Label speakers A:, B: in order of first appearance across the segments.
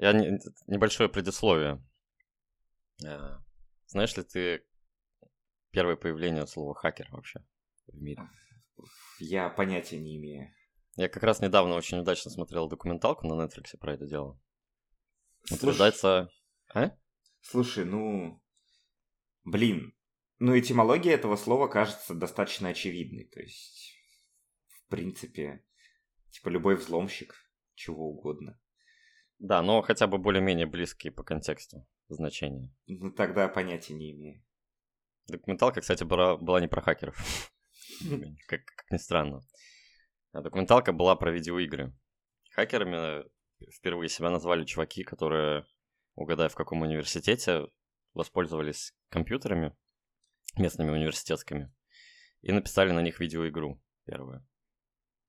A: Я не, небольшое предисловие. Э, знаешь ли ты первое появление слова хакер вообще в мире?
B: Я понятия не имею.
A: Я как раз недавно очень удачно смотрел документалку на Netflix про это дело. Утверждается... А?
B: Слушай, ну... Блин. Ну, этимология этого слова кажется достаточно очевидной. То есть, в принципе, типа любой взломщик, чего угодно.
A: Да, но хотя бы более-менее близкие по контексту значения.
B: Ну, тогда понятия не имею.
A: Документалка, кстати, была, была не про хакеров. как, как ни странно. А документалка была про видеоигры. Хакерами впервые себя назвали чуваки, которые, угадай, в каком университете, воспользовались компьютерами местными университетскими и написали на них видеоигру первую,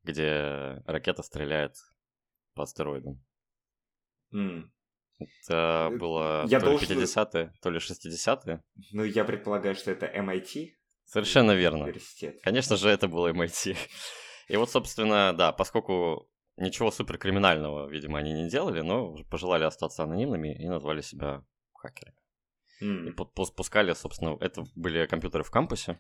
A: где ракета стреляет по астероидам.
B: Mm.
A: Это э, было я то должен... ли 50-е, то ли 60-е.
B: Ну, я предполагаю, что это MIT.
A: Совершенно верно. Университет. Конечно же, это было MIT. И вот, собственно, да, поскольку ничего суперкриминального, видимо, они не делали, но пожелали остаться анонимными и назвали себя хакерами. Mm. И пускали, собственно, это были компьютеры в кампусе.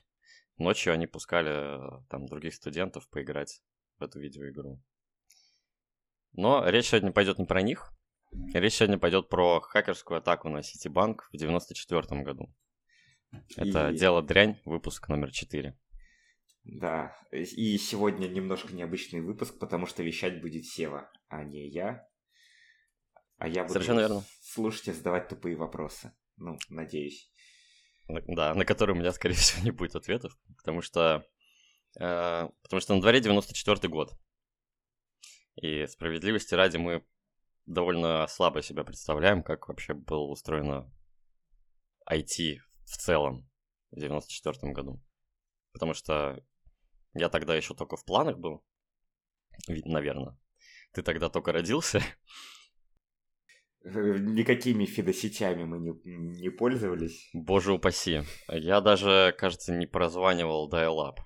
A: Ночью они пускали там других студентов поиграть в эту видеоигру. Но речь сегодня пойдет не про них. Речь сегодня пойдет про хакерскую атаку на Ситибанк в 94 году. Это и... дело дрянь, выпуск номер 4.
B: Да, и сегодня немножко необычный выпуск, потому что вещать будет Сева, а не я. А я буду
A: Совершенно верно.
B: слушать и задавать тупые вопросы. Ну, надеюсь.
A: Да, на которые у меня, скорее всего, не будет ответов, потому что, э, потому что на дворе 94 год. И справедливости ради мы довольно слабо себя представляем, как вообще было устроено IT в целом в 94 году. Потому что я тогда еще только в планах был, наверное. Ты тогда только родился.
B: Э, никакими фидосетями мы не, не пользовались.
A: Боже упаси. Я даже, кажется, не прозванивал dial-up.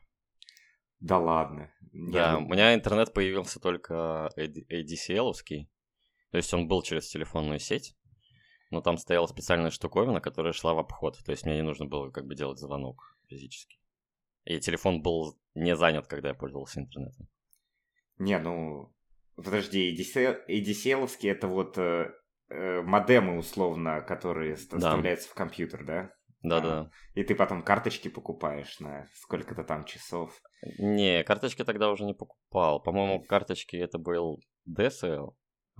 B: Да ладно.
A: Да, у меня интернет появился только ADCL-овский. То есть он был через телефонную сеть, но там стояла специальная штуковина, которая шла в обход. То есть мне не нужно было как бы делать звонок физически. И телефон был не занят, когда я пользовался интернетом.
B: Не, ну, подожди, ADCL, это вот э, э, модемы, условно, которые да. вставляются в компьютер, да?
A: Да, а, да.
B: И ты потом карточки покупаешь на сколько-то там часов.
A: Не, карточки тогда уже не покупал. По-моему, карточки это был DSL,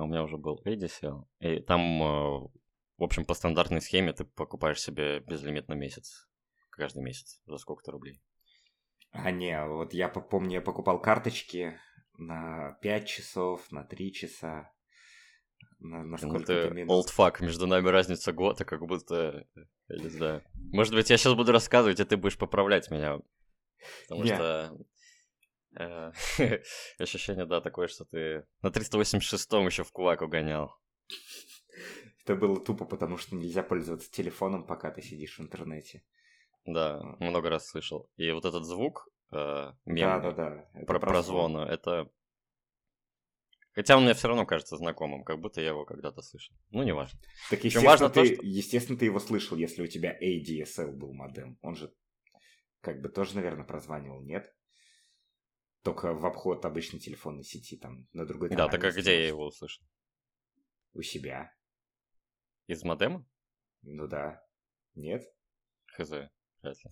A: у меня уже был ADSL. И там, э, в общем, по стандартной схеме ты покупаешь себе безлимит на месяц. Каждый месяц за сколько-то рублей.
B: А не, вот я помню, я покупал карточки на 5 часов, на 3 часа.
A: На, на ну, сколько-то минут. Old fuck, между нами разница года, как будто, я не знаю. Может быть, я сейчас буду рассказывать, а ты будешь поправлять меня. Потому Нет. что ощущение, да, такое, что ты на 386-м еще в кулак угонял.
B: Это было тупо, потому что нельзя пользоваться телефоном, пока ты сидишь в интернете.
A: Да, много раз слышал. И вот этот звук э, да, да, да. про, про звона, это... Хотя он мне все равно кажется знакомым, как будто я его когда-то слышал. Ну, не важно.
B: Так, естественно, важно ты, то, что... естественно, ты его слышал, если у тебя ADSL был модем. Он же как бы тоже, наверное, прозванивал, нет? Только в обход обычной телефонной сети, там, на другой
A: Да, так а где я его услышал?
B: У себя.
A: Из модема?
B: Ну да. Нет?
A: Хз вряд ли.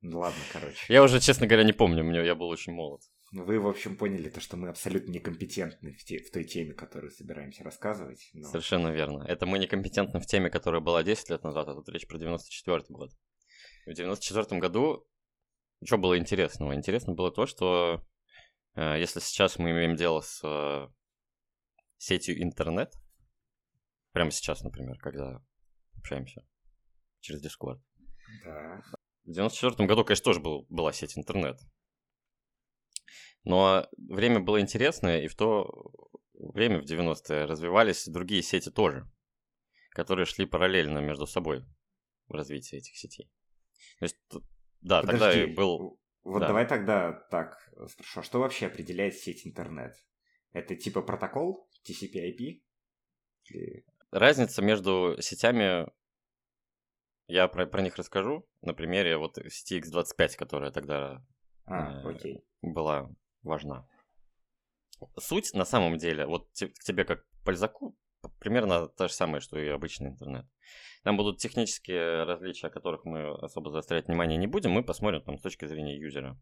B: Ну ладно, короче.
A: Я уже, честно говоря, не помню, мне я был очень молод.
B: Вы, в общем, поняли то, что мы абсолютно некомпетентны в, те, в той теме, которую собираемся рассказывать.
A: Но... Совершенно верно. Это мы некомпетентны в теме, которая была 10 лет назад, а тут речь про 94 год. В 94 году что было интересного? Интересно было то, что э, если сейчас мы имеем дело с э, сетью интернет, прямо сейчас, например, когда общаемся через Discord,
B: да.
A: В 94 году, конечно, тоже был, была сеть интернет. Но время было интересное, и в то время, в 90-е, развивались другие сети тоже, которые шли параллельно между собой в развитии этих сетей. То есть, да, Подожди, тогда был...
B: Вот
A: да.
B: давай тогда так спрошу, а что вообще определяет сеть интернет? Это типа протокол TCP/IP? Или...
A: Разница между сетями, я про, про них расскажу на примере вот сети X25, которая тогда
B: а, э, окей.
A: была важна. Суть на самом деле, вот к тебе как пользаку, примерно та же самая, что и обычный интернет. Там будут технические различия, о которых мы особо заострять внимание не будем. Мы посмотрим там с точки зрения юзера,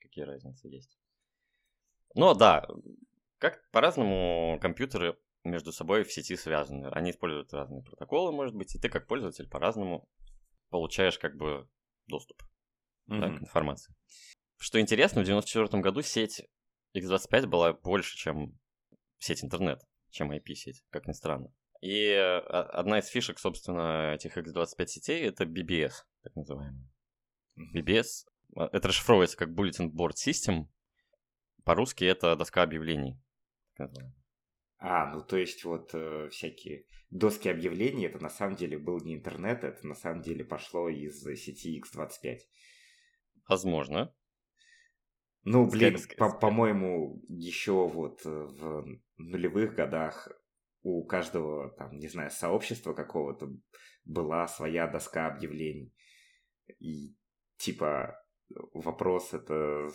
A: какие разницы есть. Но да, как по-разному компьютеры между собой в сети связаны. Они используют разные протоколы, может быть, и ты как пользователь по-разному получаешь как бы доступ mm-hmm. да, к информации. Что интересно, в 94 году сеть X25 была больше, чем сеть интернет, чем IP-сеть, как ни странно. И э, одна из фишек, собственно, этих X25 сетей — это BBS, так называемый. BBS — это расшифровывается как Bulletin Board System. По-русски это доска объявлений.
B: А, ну то есть вот э, всякие доски объявлений, это на самом деле был не интернет, это на самом деле пошло из сети X25.
A: Возможно.
B: Ну, блин, по- по-моему, еще вот э, нулевых годах у каждого, там, не знаю, сообщества какого-то была своя доска объявлений. И, типа, вопрос это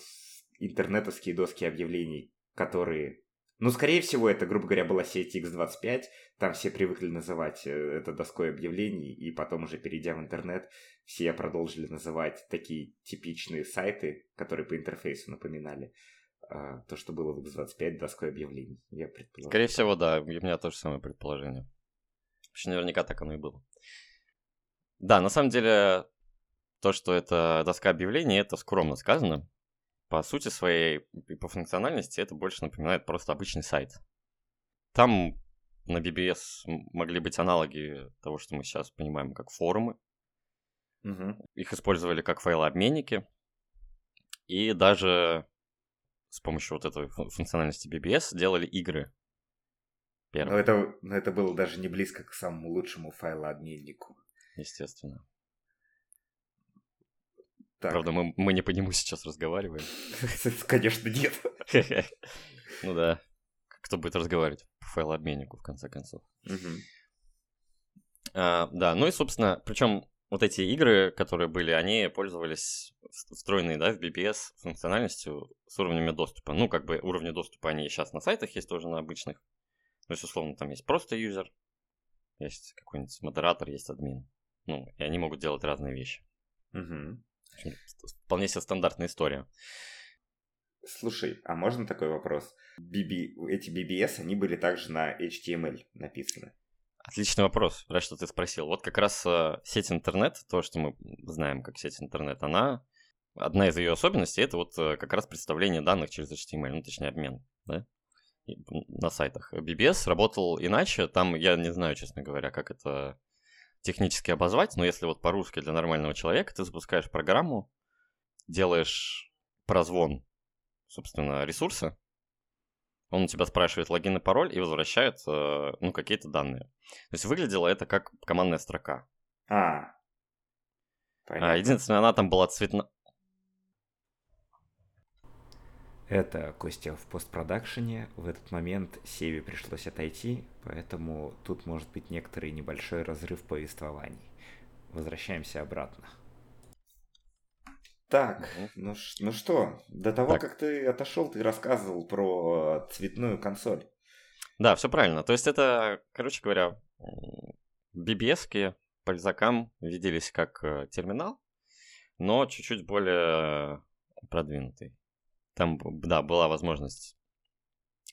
B: интернетовские доски объявлений, которые... Ну, скорее всего, это, грубо говоря, была сеть X25, там все привыкли называть э, это доской объявлений, и потом уже перейдя в интернет, все продолжили называть такие типичные сайты, которые по интерфейсу напоминали а, то, что было в X25 доской объявлений. Я предполагаю.
A: Скорее всего, да. У меня тоже самое предположение. Вообще, наверняка так оно и было. Да, на самом деле, то, что это доска объявлений, это скромно сказано. По сути своей и по функциональности это больше напоминает просто обычный сайт. Там на BBS могли быть аналоги того, что мы сейчас понимаем как форумы.
B: Угу.
A: Их использовали как файлообменники. И даже с помощью вот этой функциональности BBS делали игры.
B: Первые. Но это, но это было даже не близко к самому лучшему файлообменнику.
A: Естественно.
B: Так.
A: Правда, мы, мы не по нему сейчас разговариваем.
B: Конечно, нет.
A: Ну да. Кто будет разговаривать по файлообменнику, в конце концов. А, да, ну и, собственно, причем вот эти игры, которые были, они пользовались встроенной, да, в BBS функциональностью с уровнями доступа. Ну, как бы уровни доступа, они сейчас на сайтах есть тоже на обычных. То есть, условно, там есть просто юзер, есть какой-нибудь модератор, есть админ. Ну, и они могут делать разные вещи.
B: Угу.
A: Вполне себе стандартная история.
B: Слушай, а можно такой вопрос? BB... Эти BBS, они были также на HTML написаны.
A: Отличный вопрос, рад, что ты спросил. Вот как раз э, сеть интернет, то, что мы знаем как сеть интернет, она, одна из ее особенностей, это вот э, как раз представление данных через HTML, ну, точнее, обмен, да, на сайтах. BBS работал иначе, там я не знаю, честно говоря, как это технически обозвать, но если вот по-русски для нормального человека, ты запускаешь программу, делаешь прозвон, собственно, ресурса, он у тебя спрашивает логин и пароль и возвращает, э, ну, какие-то данные. То есть выглядело это как командная строка.
B: А,
A: понятно. А, единственное, она там была цветна...
B: Это Костя в постпродакшене. В этот момент Севе пришлось отойти, поэтому тут может быть некоторый небольшой разрыв повествований. Возвращаемся обратно. Так, угу. ну, ну что, до того, так. как ты отошел, ты рассказывал про цветную консоль.
A: Да, все правильно. То есть это, короче говоря, BBS пользакам виделись как э, терминал, но чуть-чуть более продвинутый. Там, да, была возможность...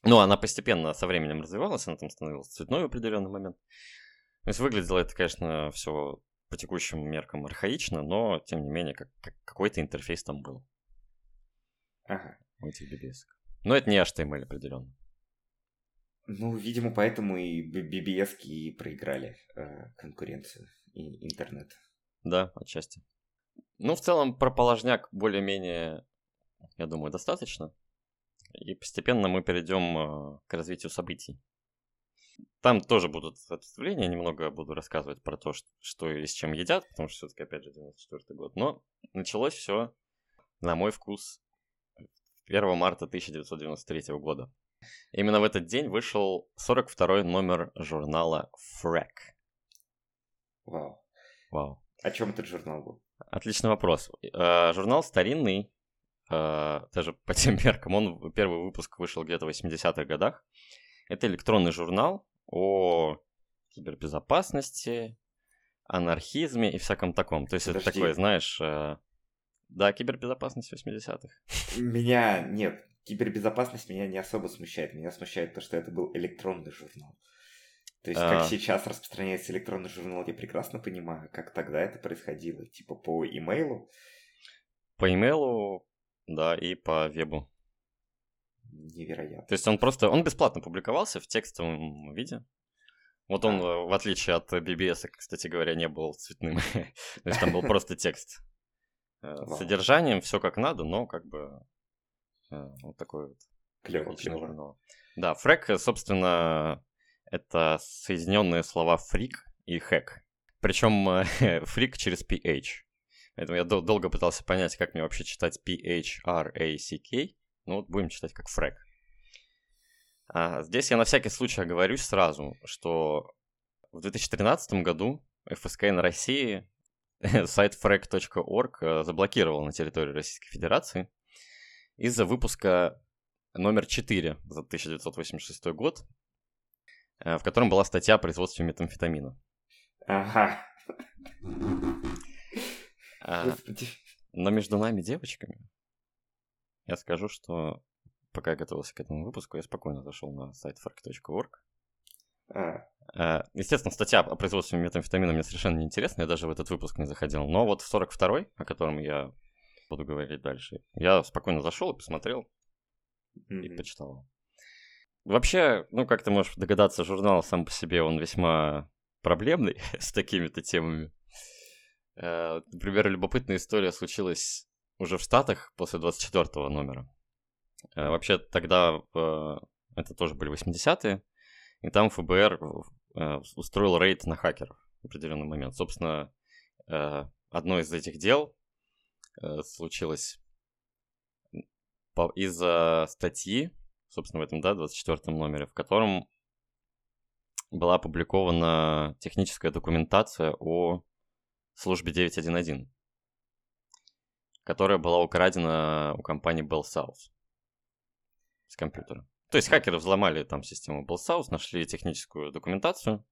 A: Ну, она постепенно со временем развивалась, она там становилась цветной в определенный момент. То есть выглядело это, конечно, все по текущим меркам архаично, но тем не менее как, как, какой-то интерфейс там был.
B: Ага.
A: У этих BBS. Но это не HTML определенно.
B: Ну, видимо, поэтому и BBS и проиграли э, конкуренцию и интернет.
A: Да, отчасти. Ну, в целом, про положняк более-менее, я думаю, достаточно. И постепенно мы перейдем э, к развитию событий. Там тоже будут ответвления, немного буду рассказывать про то, что и с чем едят, потому что все-таки, опять же, 94 год. Но началось все, на мой вкус, 1 марта 1993 года. Именно в этот день вышел 42-й номер журнала Frack.
B: Вау.
A: Вау.
B: О чем этот журнал был?
A: Отличный вопрос. Э, журнал старинный, э, даже по тем меркам. Он, первый выпуск вышел где-то в 80-х годах. Это электронный журнал о кибербезопасности, анархизме и всяком таком. То есть Подожди. это такое, знаешь, э, да, кибербезопасность 80-х.
B: Меня, нет, кибербезопасность меня не особо смущает. Меня смущает то, что это был электронный журнал. То есть, как а... сейчас распространяется электронный журнал, я прекрасно понимаю, как тогда это происходило. Типа по имейлу.
A: По имейлу, да, и по вебу.
B: Невероятно.
A: То есть он просто, он бесплатно публиковался в текстовом виде. Вот он, а. в отличие от BBS, кстати говоря, не был цветным. То есть там был просто текст. Э, с содержанием все как надо, но как бы э, вот такой вот.
B: Клево, клево.
A: Да, фрек, собственно, это соединенные слова фрик и хэк. Причем фрик через PH. Поэтому я дол- долго пытался понять, как мне вообще читать P-H-R-A-C-K. Ну вот будем читать как фрек. А здесь я на всякий случай оговорюсь сразу, что в 2013 году ФСК на России сайт frag.org э, заблокировал на территории Российской Федерации из-за выпуска номер 4 за 1986 год, э, в котором была статья о производстве метамфетамина.
B: Ага.
A: А, но между нами девочками я скажу, что пока я готовился к этому выпуску, я спокойно зашел на сайт fark.org. А. а. Естественно, статья о производстве метамфетамина мне совершенно не интересна, я даже в этот выпуск не заходил. Но вот в 42-й, о котором я буду говорить дальше, я спокойно зашел и посмотрел mm-hmm. и почитал. Вообще, ну, как ты можешь догадаться, журнал сам по себе, он весьма проблемный с такими-то темами. Э, например, любопытная история случилась уже в Штатах после 24 номера. Э, вообще тогда это тоже были 80-е, и там ФБР э, устроил рейд на хакеров в определенный момент. Собственно, э, одно из этих дел случилось из-за статьи, собственно, в этом, да, 24 номере, в котором была опубликована техническая документация о службе 911, которая была украдена у компании Bell South с компьютера. То есть хакеры взломали там систему BellSouth, нашли техническую документацию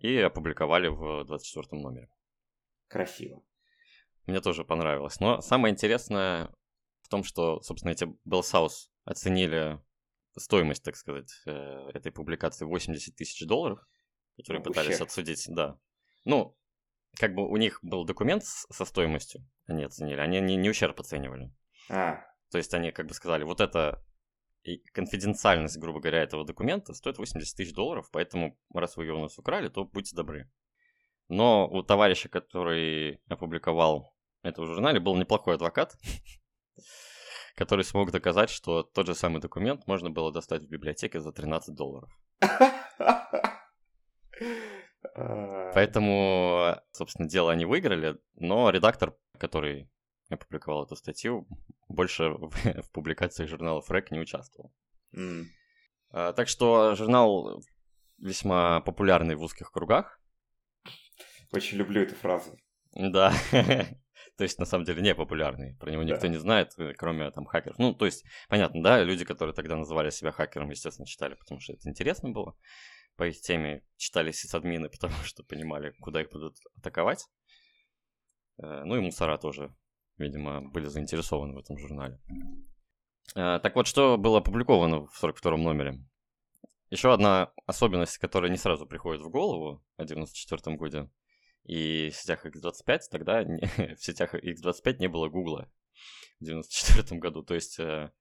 A: и опубликовали в 24 номере.
B: Красиво.
A: Мне тоже понравилось. Но самое интересное в том, что, собственно, эти BellSouth оценили стоимость, так сказать, э, этой публикации 80 тысяч долларов, которые ну, пытались ущерб. отсудить, да. Ну, как бы у них был документ со стоимостью, они оценили, они не, не ущерб оценивали.
B: А.
A: То есть они как бы сказали, вот это и конфиденциальность, грубо говоря, этого документа стоит 80 тысяч долларов, поэтому раз вы ее у нас украли, то будьте добры. Но у товарища, который опубликовал это в журнале, был неплохой адвокат, который смог доказать, что тот же самый документ можно было достать в библиотеке за 13 долларов. Поэтому, собственно, дело они выиграли, но редактор, который опубликовал эту статью, больше в, публикациях журнала Фрэк не участвовал.
B: Mm.
A: Так что журнал весьма популярный в узких кругах.
B: Очень люблю эту фразу.
A: Да. то есть, на самом деле, не популярный. Про него никто да. не знает, э, кроме там хакеров. Ну, то есть, понятно, да, люди, которые тогда называли себя хакером, естественно, читали, потому что это интересно было. По их теме читали сисадмины, потому что понимали, куда их будут атаковать. Э, ну и мусора тоже видимо, были заинтересованы в этом журнале. Э, так вот, что было опубликовано в 42 номере? Еще одна особенность, которая не сразу приходит в голову о 94 году, и в сетях X25 тогда в сетях X25 не было Гугла в 94 году. То есть, э,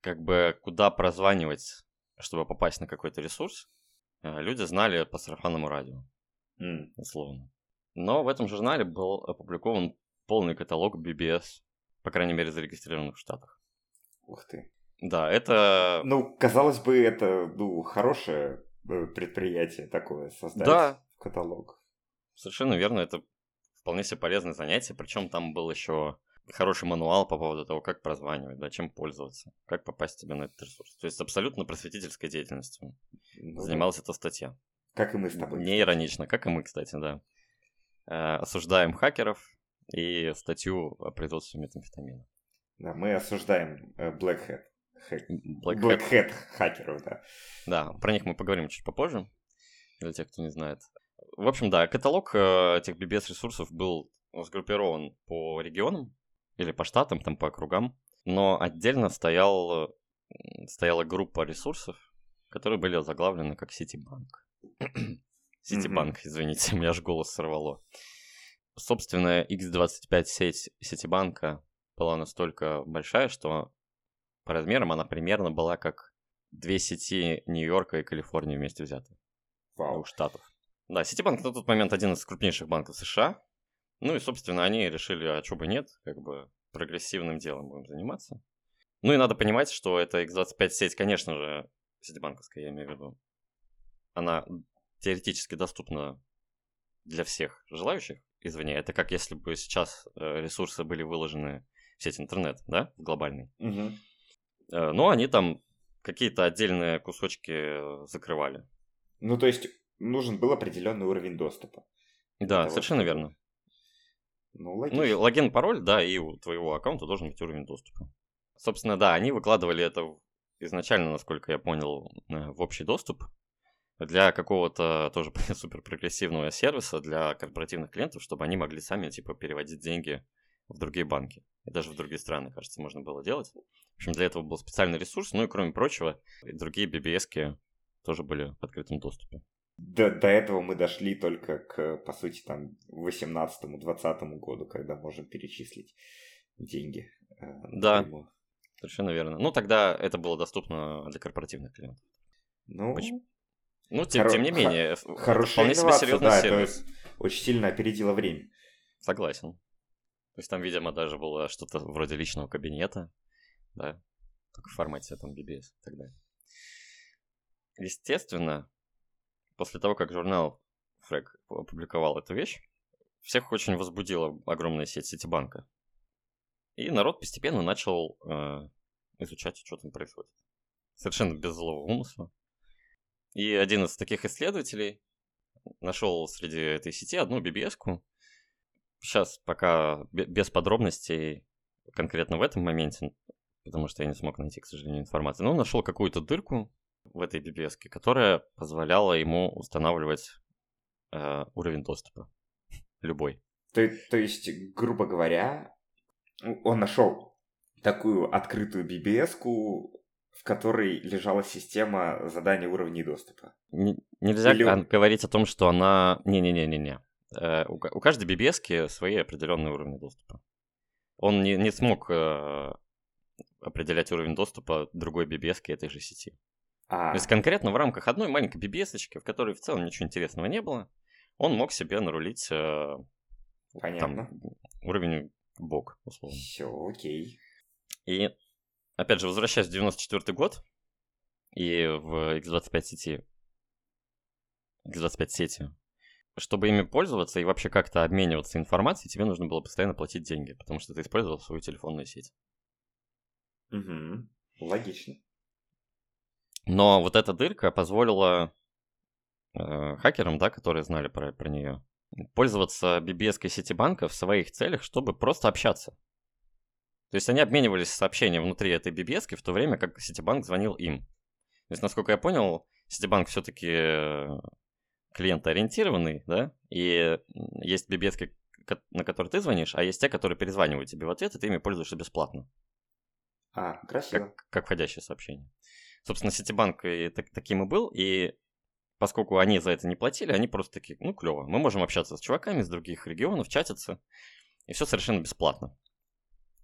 A: как бы куда прозванивать, чтобы попасть на какой-то ресурс, люди знали по сарафанному радио,
B: mm.
A: условно. Но в этом журнале был опубликован полный каталог BBS, по крайней мере, зарегистрированных в Штатах.
B: Ух ты.
A: Да, это...
B: Ну, казалось бы, это ну, хорошее э, предприятие такое, создать
A: да.
B: каталог.
A: Совершенно верно, это вполне себе полезное занятие, причем там был еще хороший мануал по поводу того, как прозванивать, да, чем пользоваться, как попасть тебе на этот ресурс. То есть абсолютно просветительской деятельностью ну, занималась да. эта статья.
B: Как и мы с тобой.
A: Не иронично, как и мы, кстати, да. Э, осуждаем хакеров и статью о производстве метамфетамина.
B: Да, мы осуждаем э, Black Hat. Black, Black Hat. Hat хакеров, да.
A: Да, про них мы поговорим чуть попозже, для тех, кто не знает. В общем, да, каталог э, этих BBS-ресурсов был сгруппирован по регионам или по штатам, там по округам, но отдельно стоял, стояла группа ресурсов, которые были заглавлены как Ситибанк. Ситибанк, mm-hmm. извините, меня аж голос сорвало. Собственная X25 сеть Ситибанка была настолько большая, что по размерам она примерно была как две сети Нью-Йорка и Калифорнии вместе взяты.
B: Вау.
A: Двух штатов. Да, Ситибанк на тот момент один из крупнейших банков США. Ну и, собственно, они решили, а чего бы нет, как бы прогрессивным делом будем заниматься. Ну и надо понимать, что эта X25 сеть, конечно же, ситибанковская, я имею в виду, она теоретически доступна для всех желающих. Извини, это как если бы сейчас э, ресурсы были выложены в сеть интернет, да, в глобальный.
B: Угу.
A: Но они там какие-то отдельные кусочки закрывали.
B: Ну, то есть нужен был определенный уровень доступа.
A: Да, того, совершенно чтобы... верно. Ну, логично. ну и логин, пароль, да, и у твоего аккаунта должен быть уровень доступа. Собственно, да, они выкладывали это изначально, насколько я понял, в общий доступ для какого-то тоже супер прогрессивного сервиса для корпоративных клиентов, чтобы они могли сами типа переводить деньги в другие банки. И даже в другие страны, кажется, можно было делать. В общем, для этого был специальный ресурс. Ну и кроме прочего, другие BBS тоже были в открытом доступе.
B: До, до этого мы дошли только к, по сути, там, 18-20 году, когда можем перечислить деньги.
A: Э, да, напрямую. совершенно верно. Ну, тогда это было доступно для корпоративных клиентов.
B: Ну,
A: Почему? Ну, тем, Хоро... тем не менее,
B: Х- хорошая вполне себе серьезный да, сервис. Очень сильно опередило время.
A: Согласен. То есть там, видимо, даже было что-то вроде личного кабинета, да, только в формате там BBS и так далее. Естественно, после того, как журнал Фрэг опубликовал эту вещь, всех очень возбудила огромная сеть Ситибанка. И народ постепенно начал э, изучать, что там происходит. Совершенно без злого умысла. И один из таких исследователей нашел среди этой сети одну BBS-ку. Сейчас пока без подробностей конкретно в этом моменте, потому что я не смог найти, к сожалению, информацию. Но он нашел какую-то дырку в этой BBS, которая позволяла ему устанавливать э, уровень доступа. Любой.
B: То, то есть, грубо говоря, он нашел такую открытую BBS, в которой лежала система задания уровней доступа.
A: Н- нельзя Или... говорить о том, что она... Не-не-не-не-не. Э, у, у каждой BBS свои определенные уровни доступа. Он не, не смог э, определять уровень доступа другой BBS этой же сети. А... То есть конкретно в рамках одной маленькой BBS, в которой в целом ничего интересного не было, он мог себе нарулить э,
B: Понятно. Там,
A: уровень бок, условно.
B: Все, окей.
A: И опять же, возвращаясь в 94 год, и в X25 сети, X25 сети, чтобы ими пользоваться и вообще как-то обмениваться информацией, тебе нужно было постоянно платить деньги, потому что ты использовал свою телефонную сеть.
B: Угу. Логично.
A: Но вот эта дырка позволила э, хакерам, да, которые знали про, про нее, пользоваться BBS-кой Ситибанка в своих целях, чтобы просто общаться. То есть они обменивались сообщениями внутри этой BBS, в то время как Ситибанк звонил им. То есть, насколько я понял, Ситибанк все-таки э, клиентоориентированный, да, и есть BBS, на которые ты звонишь, а есть те, которые перезванивают тебе в ответ, и ты ими пользуешься бесплатно.
B: А, красиво.
A: Как, как входящее сообщение. Собственно, Ситибанк и так, таким и был, и поскольку они за это не платили, они просто такие, ну, клево, мы можем общаться с чуваками из других регионов, чатиться, и все совершенно бесплатно.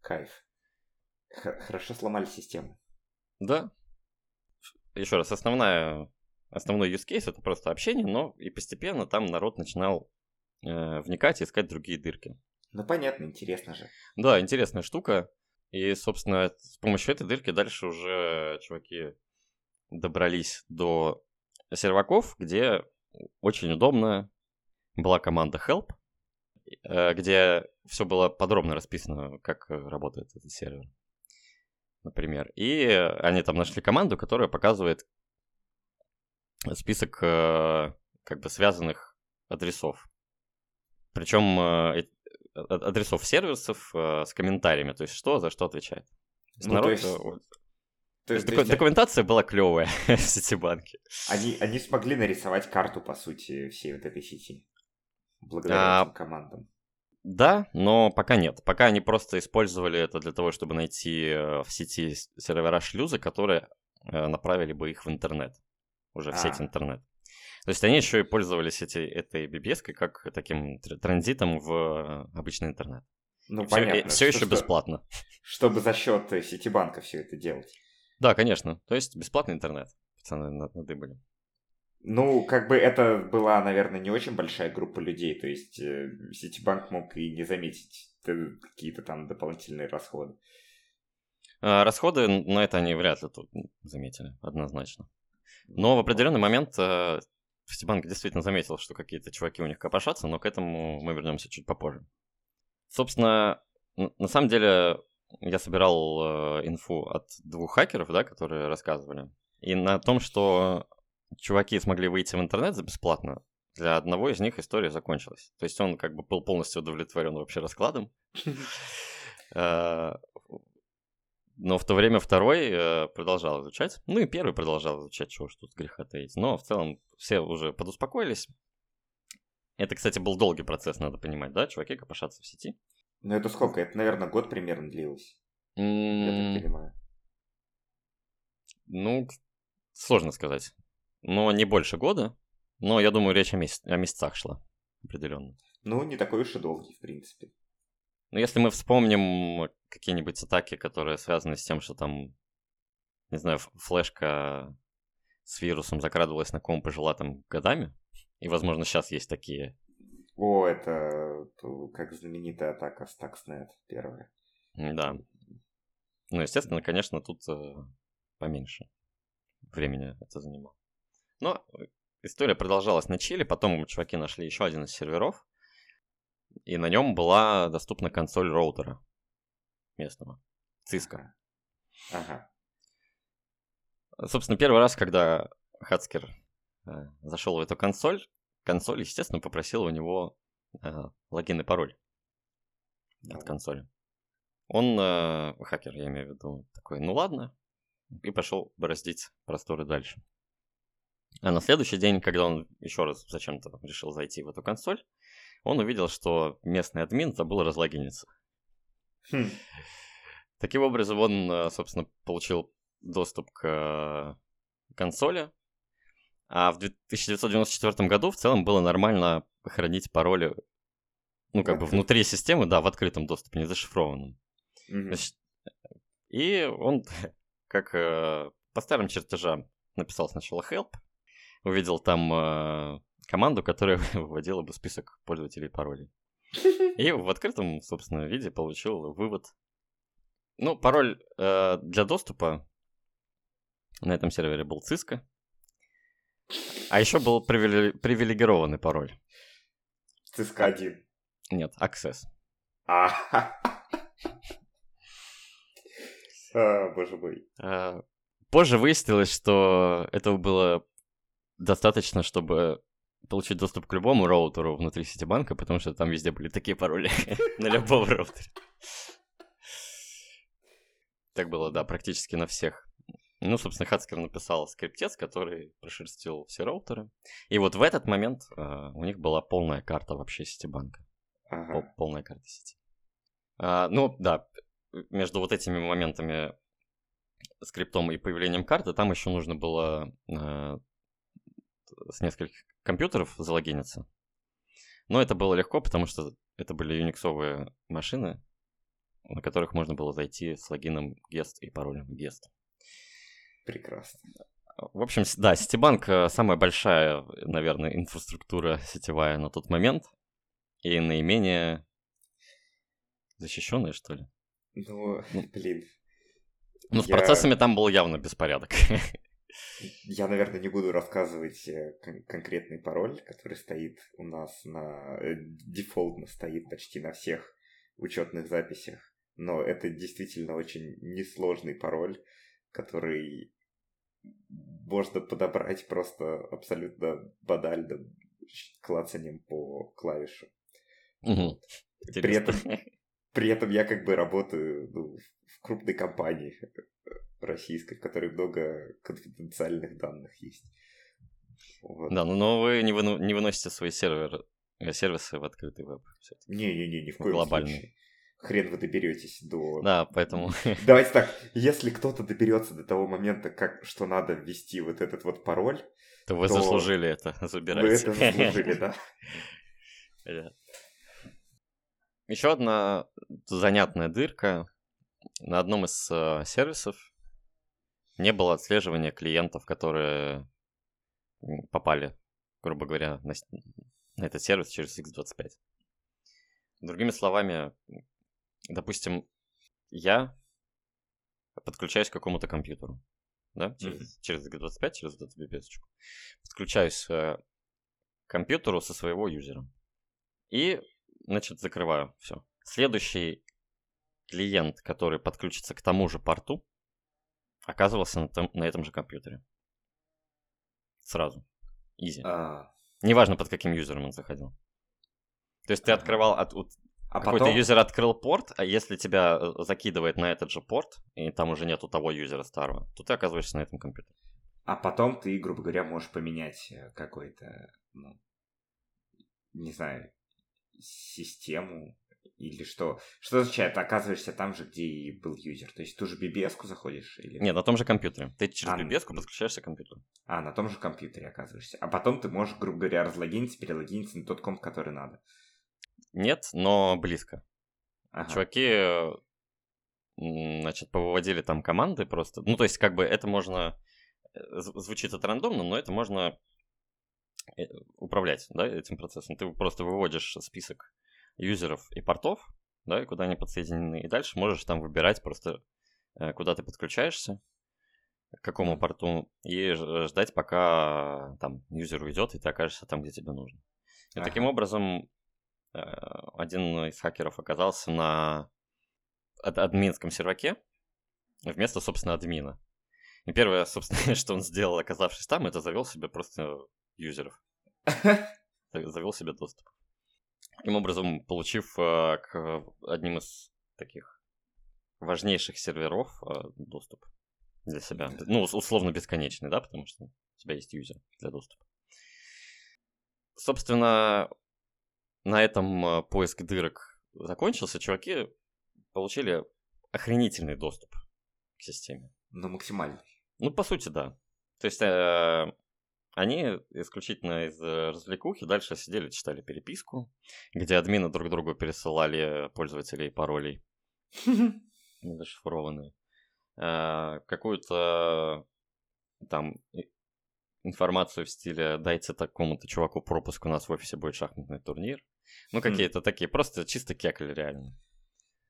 B: Кайф. Х- хорошо сломали систему.
A: Да. Еще раз, основная, основной use case это просто общение, но и постепенно там народ начинал э, вникать и искать другие дырки.
B: Ну понятно, интересно же.
A: Да, интересная штука. И, собственно, с помощью этой дырки дальше уже чуваки добрались до серваков, где очень удобно была команда help, э, где все было подробно расписано, как работает этот сервер, например. И они там нашли команду, которая показывает список э, как бы связанных адресов. Причем э, адресов сервисов э, с комментариями, то есть что за что отвечает.
B: Ну, народ, то есть...
A: То есть, Доку- документация была клевая в Ситибанке.
B: Они, они смогли нарисовать карту, по сути, всей вот этой сети. Благодаря а, этим командам.
A: Да, но пока нет. Пока они просто использовали это для того, чтобы найти в сети сервера шлюза, которые направили бы их в интернет. Уже в а. сеть интернет. То есть они еще и пользовались эти, этой BBS как таким транзитом в обычный интернет.
B: Ну, и понятно.
A: Все, все еще бесплатно.
B: Чтобы за счет Ситибанка все это делать.
A: Да, конечно. То есть бесплатный интернет. Пацаны надыбали.
B: Ну, как бы это была, наверное, не очень большая группа людей. То есть Ситибанк мог и не заметить какие-то там дополнительные расходы.
A: А, расходы на это они вряд ли тут заметили, однозначно. Но в определенный момент Ситибанк действительно заметил, что какие-то чуваки у них копошатся, но к этому мы вернемся чуть попозже. Собственно, на самом деле я собирал э, инфу от двух хакеров, да, которые рассказывали. И на том, что чуваки смогли выйти в интернет за бесплатно, для одного из них история закончилась. То есть он как бы был полностью удовлетворен вообще раскладом. Э, но в то время второй э, продолжал изучать. Ну и первый продолжал изучать, чего ж тут греха таить. Но в целом все уже подуспокоились. Это, кстати, был долгий процесс, надо понимать, да? Чуваки копошатся в сети.
B: Ну это сколько? Это, наверное, год примерно длилось. Mm... Я так понимаю.
A: Ну, сложно сказать. Но не больше года. Но я думаю, речь о, месяц... о месяцах шла. Определенно.
B: Ну, не такой уж и долгий, в принципе.
A: Ну, если мы вспомним какие-нибудь атаки, которые связаны с тем, что там, не знаю, флешка с вирусом закрадывалась на компы жила там годами, и, возможно, сейчас есть такие.
B: О, это как знаменитая атака Stuxnet первая.
A: Да. Ну, естественно, конечно, тут э, поменьше времени это занимало. Но история продолжалась на Чили, потом чуваки нашли еще один из серверов, и на нем была доступна консоль роутера местного, Cisco.
B: Ага.
A: Собственно, первый раз, когда Хацкер э, зашел в эту консоль, консоль, естественно, попросила у него э, логин и пароль от консоли. Он, э, хакер, я имею в виду, такой, ну ладно, и пошел бороздить просторы дальше. А на следующий день, когда он еще раз зачем-то решил зайти в эту консоль, он увидел, что местный админ забыл разлогиниться. Хм. Таким образом, он, э, собственно, получил доступ к э, консоли, а в 1994 году в целом было нормально хранить пароли, ну, как бы внутри системы, да, в открытом доступе, не зашифрованном. Значит, и он, как э, по старым чертежам, написал сначала help, увидел там команду, которая выводила бы список пользователей паролей. И в открытом, собственно, виде получил вывод. Ну, пароль э, для доступа на этом сервере был Cisco. А еще был привиле- привилегированный пароль.
B: Cisco 1.
A: Нет, Access.
B: А, а боже мой.
A: А, позже выяснилось, что этого было достаточно, чтобы получить доступ к любому роутеру внутри Ситибанка, потому что там везде были такие пароли на любом роутере. Так было, да, практически на всех. Ну, собственно, Хацкер написал скриптец, который прошерстил все роутеры. И вот в этот момент uh, у них была полная карта вообще Ситибанка.
B: Ага.
A: Пол- полная карта сети. Uh, ну, да, между вот этими моментами скриптом и появлением карты, там еще нужно было uh, с нескольких компьютеров залогиниться. Но это было легко, потому что это были юниксовые машины, на которых можно было зайти с логином guest и паролем guest.
B: Прекрасно.
A: В общем, да, Ситибанк э, самая большая, наверное, инфраструктура сетевая на тот момент и наименее защищенная, что ли.
B: Ну, ну блин.
A: Ну, с я... процессами там был явно беспорядок.
B: Я, наверное, не буду рассказывать э, кон- конкретный пароль, который стоит у нас на... Э, дефолтно стоит почти на всех учетных записях. Но это действительно очень несложный пароль, который можно подобрать просто абсолютно банально клацанием по клавишу.
A: Угу.
B: При этом, при этом я как бы работаю ну, в крупной компании российской, в которой много конфиденциальных данных есть.
A: Вот. Да, ну, но вы не, выну, не выносите свои серверы, э, сервисы в открытый веб.
B: Не-не-не, ни в коем Глобальный. случае. Хрен вы доберетесь до...
A: Да, поэтому...
B: Давайте так, если кто-то доберется до того момента, как, что надо ввести вот этот вот пароль,
A: то вы то заслужили это, забирайте.
B: Вы это заслужили, да.
A: Еще одна занятная дырка. На одном из э, сервисов не было отслеживания клиентов, которые попали, грубо говоря, на, на этот сервис через X25. Другими словами, допустим, я подключаюсь к какому-то компьютеру, да, через, mm-hmm. через X25, через вот эту бипеточку. Подключаюсь э, к компьютеру со своего юзера. И, значит, закрываю все. Следующий клиент, который подключится к тому же порту, оказывался на, том, на этом же компьютере. Сразу. Изи. А... Неважно, под каким юзером он заходил. То есть ты открывал от, от а какой-то потом... юзер открыл порт, а если тебя э, закидывает на этот же порт, и там уже нету того юзера старого, то ты оказываешься на этом компьютере.
B: А потом ты, грубо говоря, можешь поменять э, какой-то, ну, не знаю, систему или что? Что означает, оказываешься там же, где и был юзер? То есть ту же BBS-ку заходишь? Или...
A: Нет, на том же компьютере. Ты через а, BBS-ку подключаешься к компьютеру.
B: А, на том же компьютере оказываешься. А потом ты можешь, грубо говоря, разлогиниться, перелогиниться на тот комп, который надо.
A: Нет, но близко. Ага. Чуваки, значит, повыводили там команды просто. Ну, то есть, как бы это можно... Э, звучит это рандомно, но это можно э, управлять, да, этим процессом. Ты просто выводишь список юзеров и портов, да, и куда они подсоединены. И дальше можешь там выбирать просто, э, куда ты подключаешься, к какому порту, и ждать, пока там юзер уйдет, и ты окажешься там, где тебе нужно. И ага. таким образом один из хакеров оказался на админском серваке вместо, собственно, админа. И первое, собственно, что он сделал, оказавшись там, это завел себе просто юзеров. Завел себе доступ. Таким образом, получив э, к одним из таких важнейших серверов э, доступ для себя. Ну, условно бесконечный, да, потому что у тебя есть юзер для доступа. Собственно, на этом э, поиск дырок закончился. Чуваки получили охренительный доступ к системе.
B: Ну, максимальный.
A: Ну, по сути, да. То есть они исключительно из э, развлекухи дальше сидели, читали переписку, где админы друг другу пересылали пользователей паролей, недошифрованные. Э, какую-то там информацию в стиле «дайте такому-то чуваку пропуск, у нас в офисе будет шахматный турнир». Ну, хм. какие-то такие, просто чисто кекали реально.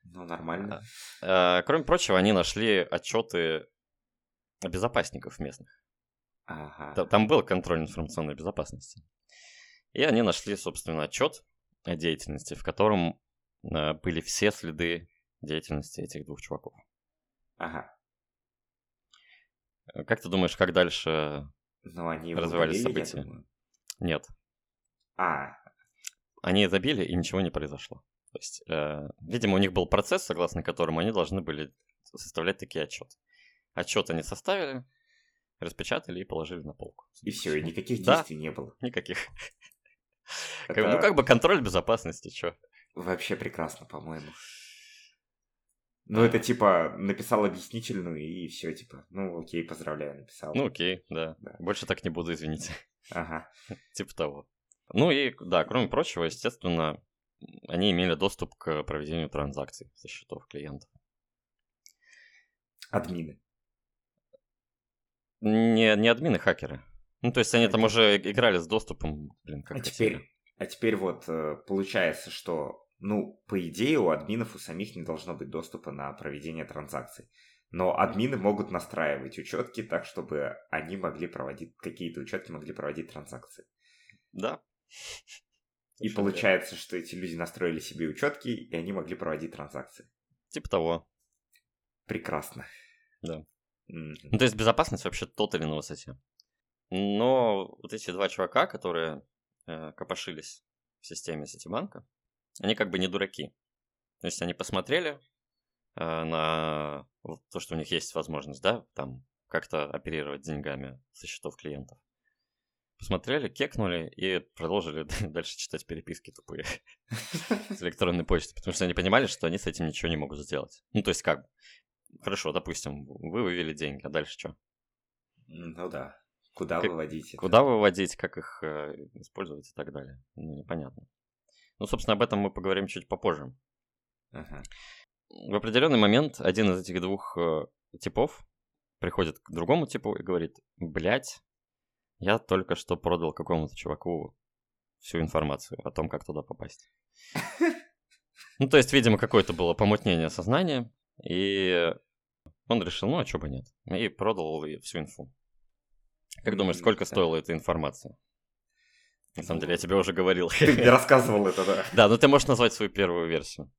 B: Ну, нормально.
A: Э, кроме прочего, они нашли отчеты безопасников местных.
B: Ага.
A: Там был контроль информационной безопасности. И они нашли, собственно, отчет о деятельности, в котором э, были все следы деятельности этих двух чуваков.
B: Ага.
A: Э, как ты думаешь, как дальше
B: ну, они
A: развивались события? Нет.
B: А.
A: Они забили, и ничего не произошло. То есть, э, видимо, у них был процесс, согласно которому они должны были составлять такие отчеты. Отчет они составили, распечатали и положили на полку.
B: И все, и никаких действий да, не было.
A: Никаких. Это... Ну, как бы контроль безопасности, что?
B: Вообще прекрасно, по-моему. Ну, это типа написал объяснительную и все, типа, ну окей, поздравляю, написал.
A: Ну окей, да. да. Больше так не буду, извините.
B: Ага.
A: типа того. Ну и, да, кроме прочего, естественно, они имели доступ к проведению транзакций со счетов клиентов.
B: Админы.
A: Не, не админы, хакеры. Ну, то есть они там уже играли с доступом, блин, как
B: а теперь, а теперь вот э, получается, что, ну, по идее, у админов у самих не должно быть доступа на проведение транзакций. Но админы могут настраивать учетки так, чтобы они могли проводить, какие-то учетки могли проводить транзакции.
A: Да.
B: И получается, что эти люди настроили себе учетки, и они могли проводить транзакции.
A: Типа того.
B: Прекрасно.
A: Да. Mm-hmm. Ну, то есть безопасность вообще тотали на высоте. Но вот эти два чувака, которые э, копошились в системе Ситибанка, они как бы не дураки. То есть они посмотрели э, на то, что у них есть возможность, да, там как-то оперировать деньгами со счетов клиентов. Посмотрели, кекнули и продолжили дальше читать переписки тупые с электронной почты, потому что они понимали, что они с этим ничего не могут сделать. Ну, то есть как? Хорошо, допустим, вы вывели деньги, а дальше что?
B: Ну да. Куда как, выводить? Это?
A: Куда выводить, как их э, использовать и так далее. Ну, непонятно. Ну, собственно, об этом мы поговорим чуть попозже. Ага. В определенный момент один из этих двух э, типов приходит к другому типу и говорит, блядь, я только что продал какому-то чуваку всю информацию о том, как туда попасть. Ну, то есть, видимо, какое-то было помутнение сознания, и он решил, ну, а чё бы нет, и продал всю инфу. Как думаешь, сколько стоила эта информация? На самом деле, я тебе уже говорил.
B: Ты мне рассказывал это, да.
A: Да, ну ты можешь назвать свою первую версию.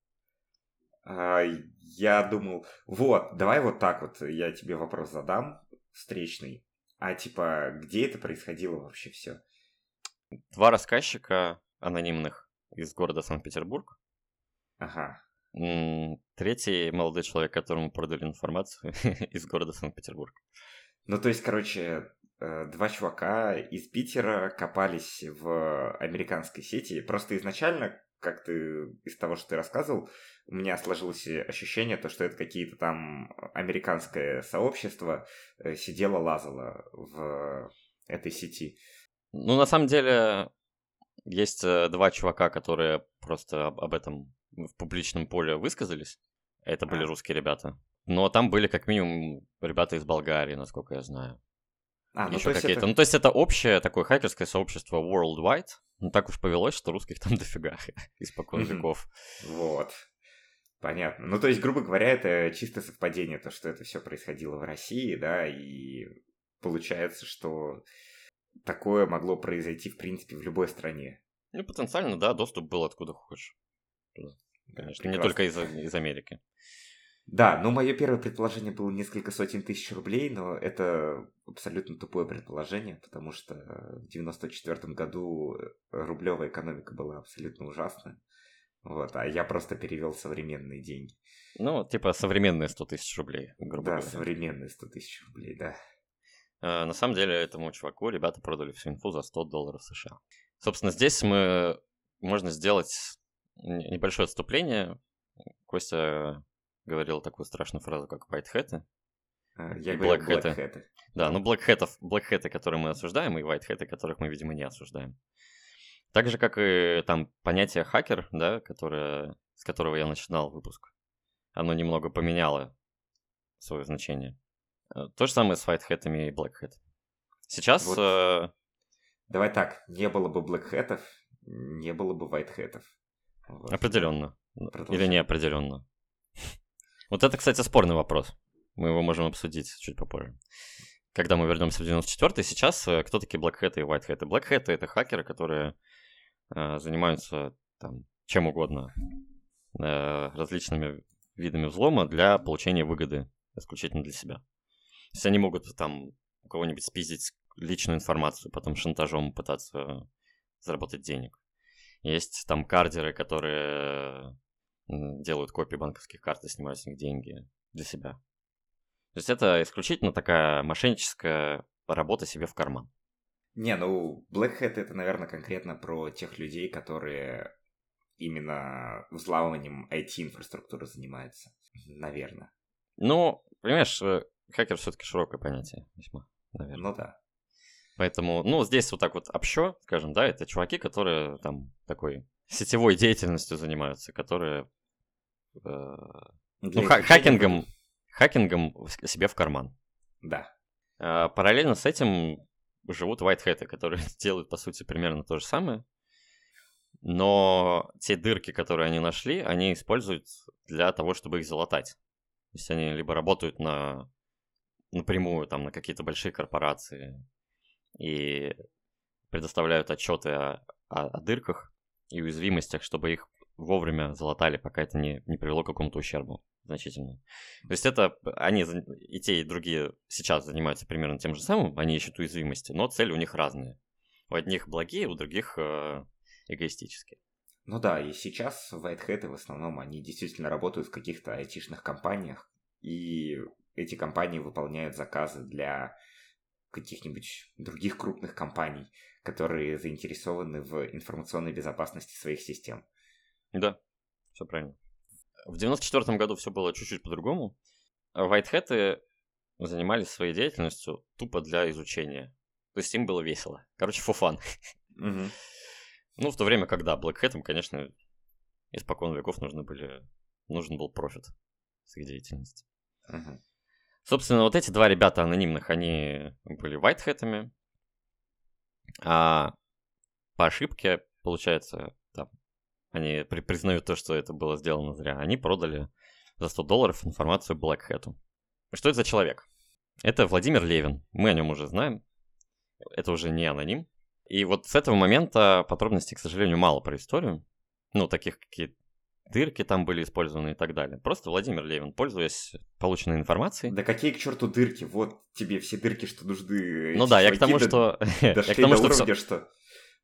B: А, я думал, вот, давай вот так вот я тебе вопрос задам, встречный. А типа, где это происходило вообще все?
A: Два рассказчика анонимных из города Санкт-Петербург.
B: Ага.
A: Третий молодой человек, которому продали информацию из города Санкт-Петербург.
B: Ну, то есть, короче, Э, два чувака из Питера копались в американской сети. Просто изначально, как ты из того, что ты рассказывал, у меня сложилось ощущение, то, что это какие-то там американское сообщество э, сидело, лазало в этой сети.
A: Ну, на самом деле, есть э, два чувака, которые просто об этом в публичном поле высказались. Это были а. русские ребята. Но там были как минимум ребята из Болгарии, насколько я знаю. А, ну, еще какие-то. Это... Ну, то есть это общее такое хакерское сообщество worldwide. Ну, так уж повелось, что русских там дофига испокон веков.
B: Вот. Понятно. Ну, то есть, грубо говоря, это чисто совпадение, то, что это все происходило в России, да, и получается, что такое могло произойти, в принципе, в любой стране.
A: Ну, потенциально, да, доступ был откуда хочешь. Конечно, Прекрасно. не только из, из Америки.
B: Да, ну мое первое предположение было несколько сотен тысяч рублей, но это абсолютно тупое предположение, потому что в 94 году рублевая экономика была абсолютно ужасная. Вот, а я просто перевел современные деньги.
A: Ну, типа современные 100 тысяч рублей,
B: грубо да, говоря. Да, современные 100 тысяч рублей, да.
A: А, на самом деле, этому чуваку ребята продали всю инфу за 100 долларов США. Собственно, здесь мы можно сделать небольшое отступление. Костя говорил такую страшную фразу, как white hat.
B: А, я говорил black hat.
A: Да, ну black hat, black hat, которые мы осуждаем, и white hat, которых мы, видимо, не осуждаем. Так же, как и там понятие хакер, да, которое, с которого я начинал выпуск, оно немного поменяло свое значение. Э, то же самое с white hat и black hat. Сейчас... Вот. Э...
B: Давай так, не было бы black hat, не было бы white hat.
A: Вот. Определенно. Или не определенно. Вот это, кстати, спорный вопрос. Мы его можем обсудить чуть попозже. Когда мы вернемся в 94-й, сейчас э, кто такие Black Hat и White Hat? Black Hat это хакеры, которые занимаются там чем угодно, э, различными видами взлома для получения выгоды исключительно для себя. То есть они могут там у кого-нибудь спиздить личную информацию, потом шантажом пытаться заработать денег. Есть там кардеры, которые делают копии банковских карт и снимают с них деньги для себя. То есть это исключительно такая мошенническая работа себе в карман.
B: Не, ну, Black Hat это, наверное, конкретно про тех людей, которые именно взламыванием IT-инфраструктуры занимаются. Наверное.
A: Ну, понимаешь, э, хакер все-таки широкое понятие весьма, наверное.
B: Ну да.
A: Поэтому, ну, здесь вот так вот общо, скажем, да, это чуваки, которые там такой сетевой деятельностью занимаются, которые э, ну, ха- хакингом, хакингом себе в карман.
B: Да.
A: А, параллельно с этим живут white которые делают, по сути, примерно то же самое. Но те дырки, которые они нашли, они используют для того, чтобы их залатать. То есть они либо работают на напрямую там на какие-то большие корпорации и предоставляют отчеты о, о, о дырках, и уязвимостях, чтобы их вовремя залатали, пока это не, не привело к какому-то ущербу значительному. То есть это они и те, и другие сейчас занимаются примерно тем же самым, они ищут уязвимости, но цели у них разные. У одних благие, у других э, эгоистические.
B: Ну да, и сейчас Whitehead в основном они действительно работают в каких-то айтишных компаниях, и эти компании выполняют заказы для каких-нибудь других крупных компаний, которые заинтересованы в информационной безопасности своих систем.
A: Да, все правильно. В 94 году все было чуть-чуть по-другому. Whitehead занимались своей деятельностью тупо для изучения. То есть им было весело. Короче, фуфан.
B: Угу.
A: Ну, в то время, когда Hat, конечно, испокон веков нужны были, нужен был профит с их деятельности.
B: Угу.
A: Собственно, вот эти два ребята анонимных, они были вайтхэтами, а по ошибке, получается, они при признают то, что это было сделано зря, они продали за 100 долларов информацию Black Hat. Что это за человек? Это Владимир Левин, мы о нем уже знаем, это уже не аноним, и вот с этого момента подробностей, к сожалению, мало про историю. Ну, таких какие дырки там были использованы и так далее. Просто Владимир Левин, пользуясь полученной информацией...
B: Да какие к черту дырки? Вот тебе все дырки, что нужны.
A: Ну да, я к тому, что...
B: Дошли
A: я к тому,
B: до
A: что
B: уровня, что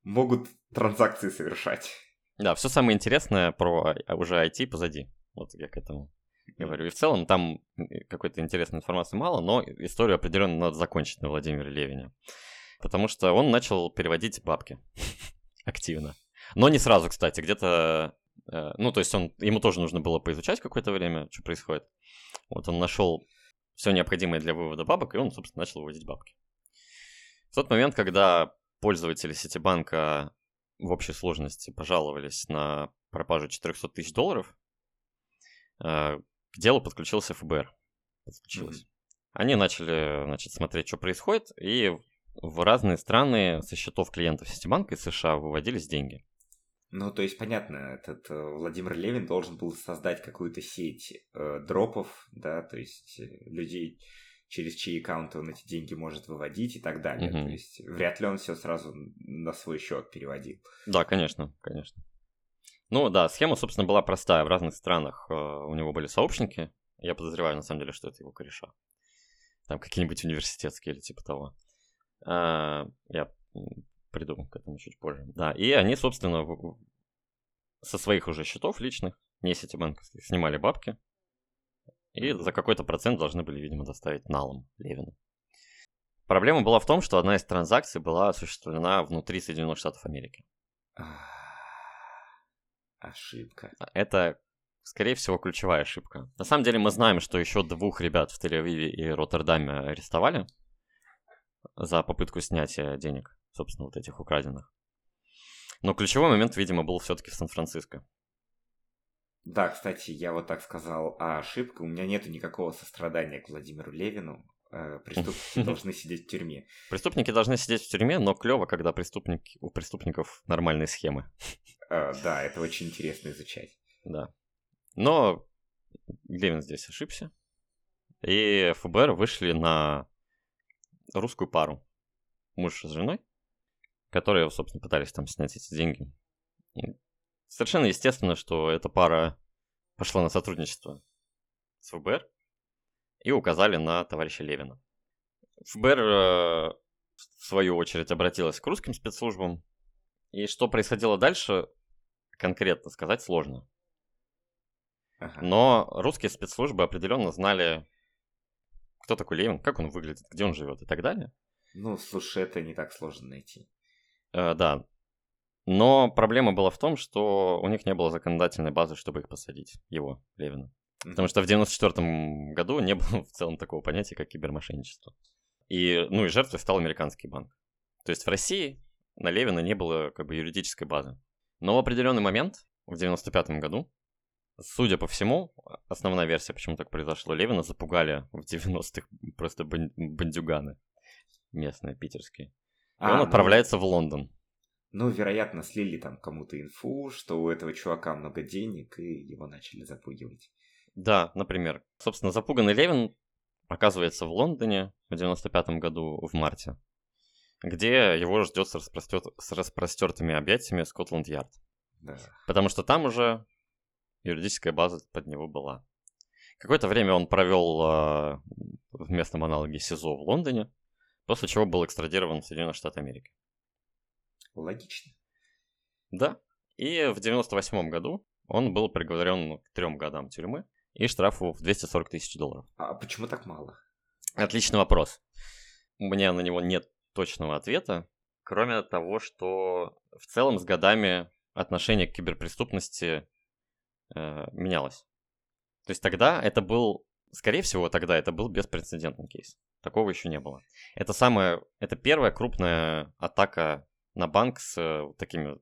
B: могут транзакции совершать.
A: Да, все самое интересное про а, уже IT позади. Вот я к этому говорю. И в целом там какой-то интересной информации мало, но историю определенно надо закончить на Владимире Левине потому что он начал переводить бабки активно. Но не сразу, кстати, где-то... Э, ну, то есть он, ему тоже нужно было поизучать какое-то время, что происходит. Вот он нашел все необходимое для вывода бабок, и он, собственно, начал выводить бабки. В тот момент, когда пользователи Ситибанка в общей сложности пожаловались на пропажу 400 тысяч долларов, э, к делу подключился ФБР. Подключилось. Mm-hmm. Они начали, значит, смотреть, что происходит, и в разные страны со счетов клиентов Ситибанка из США выводились деньги.
B: Ну, то есть, понятно, этот э, Владимир Левин должен был создать какую-то сеть э, дропов, да, то есть э, людей, через чьи аккаунты он эти деньги может выводить и так далее.
A: Мгм.
B: То есть, вряд ли он все сразу на свой счет переводил.
A: Да, конечно, конечно. Ну да, схема, собственно, была простая. В разных странах э, у него были сообщники. Я подозреваю, на самом деле, что это его кореша. Там какие-нибудь университетские или типа того. А, я приду к этому чуть позже. Да, и они, собственно, со своих уже счетов личных, не сетибанковских, снимали бабки. И за какой-то процент должны были, видимо, доставить налом Левину. Проблема была в том, что одна из транзакций была осуществлена внутри Соединенных Штатов Америки.
B: А, Ошибка.
A: Это, скорее всего, ключевая ошибка. На самом деле мы знаем, что еще двух ребят в Тель-Авиве и Роттердаме арестовали за попытку снятия денег, собственно, вот этих украденных. Но ключевой момент, видимо, был все-таки в Сан-Франциско.
B: Да, кстати, я вот так сказал, а ошибка, у меня нету никакого сострадания к Владимиру Левину. Э, Преступники должны сидеть в тюрьме.
A: Преступники должны сидеть в тюрьме, но клево, когда преступники, у преступников нормальные схемы.
B: Э, Да, это очень интересно изучать.
A: Да. Но Левин здесь ошибся. И ФБР вышли на русскую пару. Муж с женой, которые, собственно, пытались там снять эти деньги. Совершенно естественно, что эта пара пошла на сотрудничество с ФБР и указали на товарища Левина. ФБР, э, в свою очередь, обратилась к русским спецслужбам. И что происходило дальше, конкретно сказать сложно.
B: Ага.
A: Но русские спецслужбы определенно знали, кто такой Левин, как он выглядит, где он живет и так далее.
B: Ну, слушай, это не так сложно найти.
A: Э, да. Но проблема была в том, что у них не было законодательной базы, чтобы их посадить, его, Левина. Потому что в 94 году не было в целом такого понятия, как кибермошенничество. И, ну и жертвой стал американский банк. То есть в России на Левина не было как бы юридической базы. Но в определенный момент, в 95 году, судя по всему, основная версия, почему так произошло, Левина запугали в 90-х просто бан- бандюганы местные, питерские. И
B: А,
A: он
B: ну,
A: отправляется в Лондон.
B: Ну, вероятно, слили там кому-то инфу, что у этого чувака много денег, и его начали запугивать.
A: Да, например. Собственно, запуганный Левин оказывается в Лондоне в 95 году в марте, где его ждет с, распростер- с распростертыми объятиями Скотланд-Ярд.
B: Да.
A: Потому что там уже юридическая база под него была. Какое-то время он провел э, в местном аналоге СИЗО в Лондоне, после чего был экстрадирован в Соединенные Штаты Америки.
B: Логично.
A: Да. И в 98 году он был приговорен к трем годам тюрьмы и штрафу в 240 тысяч долларов.
B: А почему так мало?
A: Отличный вопрос. У меня на него нет точного ответа, кроме того, что в целом с годами отношение к киберпреступности э, менялось. То есть тогда это был, скорее всего, тогда это был беспрецедентный кейс. Такого еще не было. Это самая, это первая крупная атака на банк с э, такими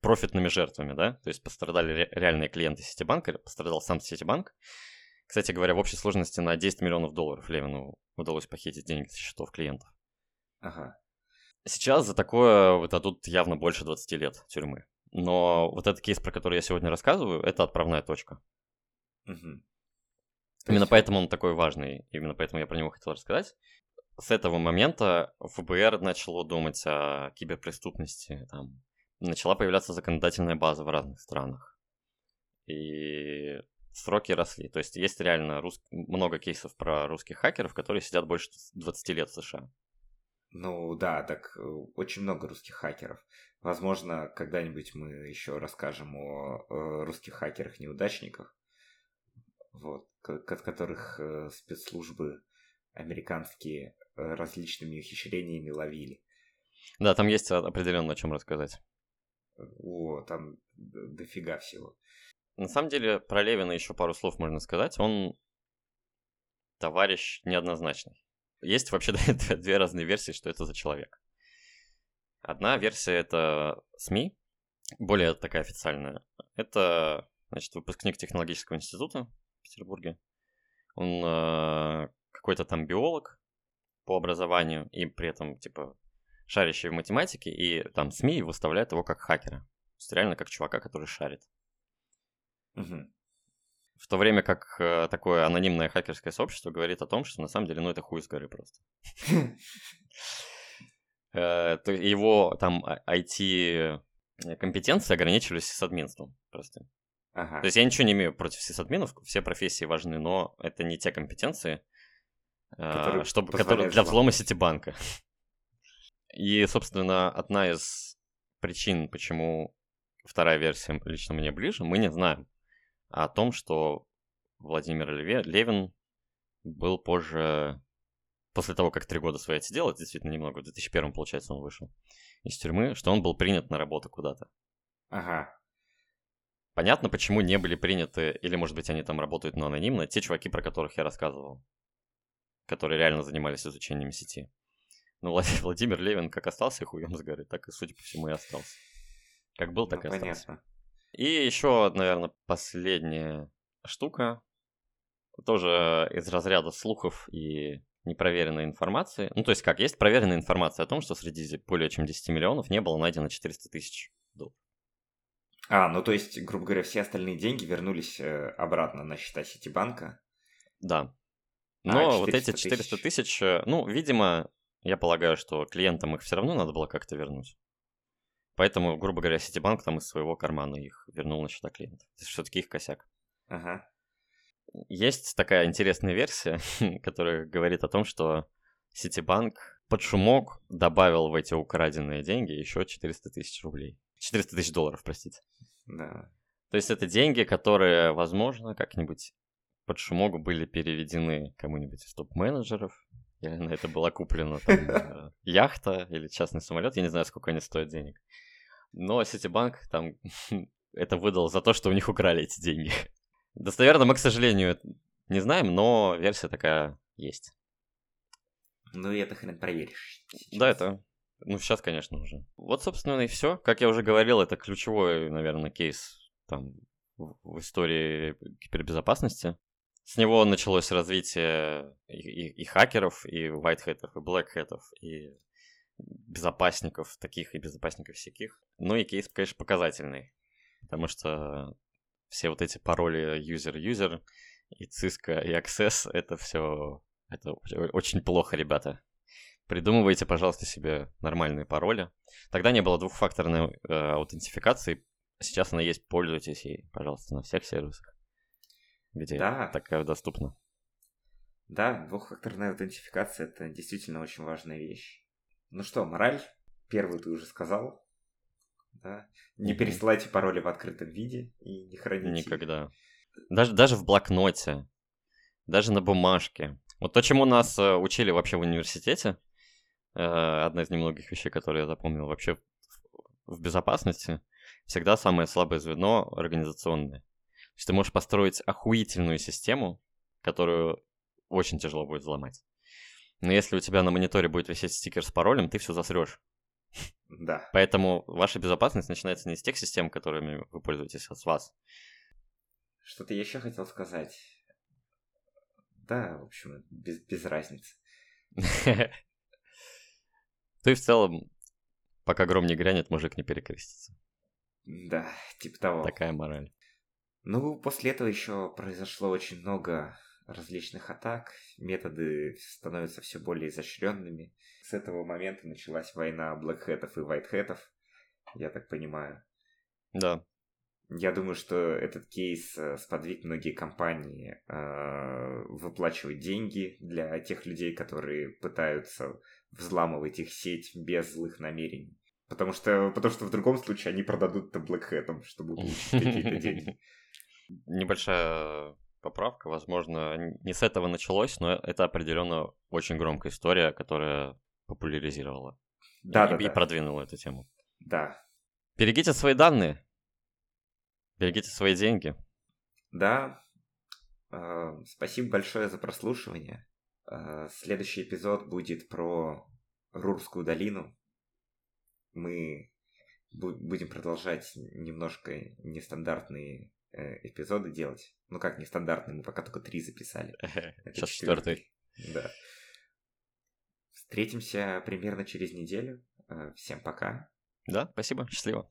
A: профитными жертвами, да, то есть пострадали ре- реальные клиенты Ситибанка, пострадал сам Ситибанк. Кстати говоря, в общей сложности на 10 миллионов долларов Левину удалось похитить деньги со счетов клиентов.
B: Ага.
A: Сейчас за такое дадут явно больше 20 лет тюрьмы. Но вот этот кейс, про который я сегодня рассказываю, это отправная точка.
B: Угу.
A: Именно есть... поэтому он такой важный, именно поэтому я про него хотел рассказать. С этого момента ФБР начало думать о киберпреступности, там, начала появляться законодательная база в разных странах. И сроки росли. То есть есть реально рус... много кейсов про русских хакеров, которые сидят больше 20 лет в США.
B: Ну да, так э, очень много русских хакеров. Возможно, когда-нибудь мы еще расскажем о, о русских хакерах-неудачниках, вот, от которых э, спецслужбы американские э, различными ухищрениями ловили.
A: Да, там есть определенно о чем рассказать.
B: О, там дофига всего.
A: На самом деле, про Левина еще пару слов можно сказать. Он товарищ неоднозначный. Есть вообще две разные версии, что это за человек. Одна версия это СМИ, более такая официальная. Это, значит, выпускник технологического института в Петербурге. Он э, какой-то там биолог по образованию и при этом, типа, шарящий в математике, и там СМИ выставляют его как хакера. То есть реально как чувака, который шарит.
B: Угу.
A: В то время как э, такое анонимное хакерское сообщество говорит о том, что на самом деле, ну, это хуй с горы просто. Э, его там IT-компетенции а, ограничивались сисадминством просто.
B: Ага.
A: То есть я ничего не имею против сисадминов, все профессии важны, но это не те компетенции, э, которые, чтобы, которые для взлома Ситибанка. И, собственно, одна из причин, почему вторая версия лично мне ближе, мы не знаем о том, что Владимир Левин был позже, после того, как три года свои отсидел, это действительно немного, в 2001, получается, он вышел из тюрьмы, что он был принят на работу куда-то.
B: Ага.
A: Понятно, почему не были приняты, или, может быть, они там работают, но анонимно, те чуваки, про которых я рассказывал, которые реально занимались изучением сети. Ну, Владимир Левин как остался хуем с горы, так и, судя по всему, и остался. Как был, так ну, и остался. Понятно. И еще, наверное, последняя штука, тоже из разряда слухов и непроверенной информации. Ну, то есть как, есть проверенная информация о том, что среди более чем 10 миллионов не было найдено 400 тысяч долларов.
B: А, ну то есть, грубо говоря, все остальные деньги вернулись э, обратно на счета Ситибанка?
A: Да. А, Но а, вот эти 400 тысяч, э, ну, видимо, я полагаю, что клиентам их все равно надо было как-то вернуть. Поэтому, грубо говоря, Ситибанк там из своего кармана их вернул на счета клиентов. Это все-таки их косяк.
B: Ага.
A: Есть такая интересная версия, которая говорит о том, что Ситибанк под шумок добавил в эти украденные деньги еще 400 тысяч рублей. 400 тысяч долларов, простите.
B: Да.
A: То есть это деньги, которые, возможно, как-нибудь под шумок были переведены кому-нибудь из топ-менеджеров. Или на это была куплена там, э, яхта или частный самолет. Я не знаю, сколько они стоят денег. Но Ситибанк там это выдал за то, что у них украли эти деньги. Достоверно мы, к сожалению, не знаем, но версия такая есть.
B: Ну и это хрен проверишь.
A: Сейчас. Да, это... Ну, сейчас, конечно, уже. Вот, собственно, и все. Как я уже говорил, это ключевой, наверное, кейс там в истории кибербезопасности. С него началось развитие и, и, и хакеров, и вайтхэтов, и блэкхэтов, и безопасников таких и безопасников всяких. Ну и кейс, конечно, показательный, потому что все вот эти пароли user-user и Cisco и Access, это все это очень плохо, ребята. Придумывайте, пожалуйста, себе нормальные пароли. Тогда не было двухфакторной э, аутентификации, сейчас она есть, пользуйтесь ей, пожалуйста, на всех сервисах, где да. такая доступна.
B: Да, двухфакторная аутентификация это действительно очень важная вещь. Ну что, мораль? Первую ты уже сказал. Да? Не mm-hmm. пересылайте пароли в открытом виде и не храните.
A: Никогда. Даже, даже в блокноте, даже на бумажке. Вот то, чему нас э, учили вообще в университете, э, одна из немногих вещей, которые я запомнил вообще в безопасности, всегда самое слабое звено организационное. То есть ты можешь построить охуительную систему, которую очень тяжело будет взломать. Но если у тебя на мониторе будет висеть стикер с паролем, ты все засрешь.
B: Да.
A: Поэтому ваша безопасность начинается не с тех систем, которыми вы пользуетесь, а с вас.
B: Что-то я еще хотел сказать. Да, в общем, без, без разницы.
A: Ты в целом, пока гром не грянет, мужик не перекрестится.
B: Да, типа того.
A: Такая мораль.
B: Ну, после этого еще произошло очень много различных атак, методы становятся все более изощренными. С этого момента началась война блэкхэтов и вайтхэтов, я так понимаю.
A: Да.
B: Я думаю, что этот кейс э, сподвиг многие компании э, выплачивать деньги для тех людей, которые пытаются взламывать их сеть без злых намерений. Потому что, потому что в другом случае они продадут это блэкхэтам, чтобы получить какие-то деньги.
A: Небольшая поправка, возможно, не с этого началось, но это определенно очень громкая история, которая популяризировала
B: да,
A: и,
B: да,
A: и
B: да.
A: продвинула эту тему.
B: Да.
A: Берегите свои данные, берегите свои деньги.
B: Да. Э, спасибо большое за прослушивание. Э, следующий эпизод будет про Рурскую долину. Мы будем продолжать немножко нестандартные Э, эпизоды делать. Ну как нестандартные, мы пока только три записали.
A: Сейчас четвертый.
B: Да. Встретимся примерно через неделю. Э, всем пока.
A: Да, спасибо, счастливо.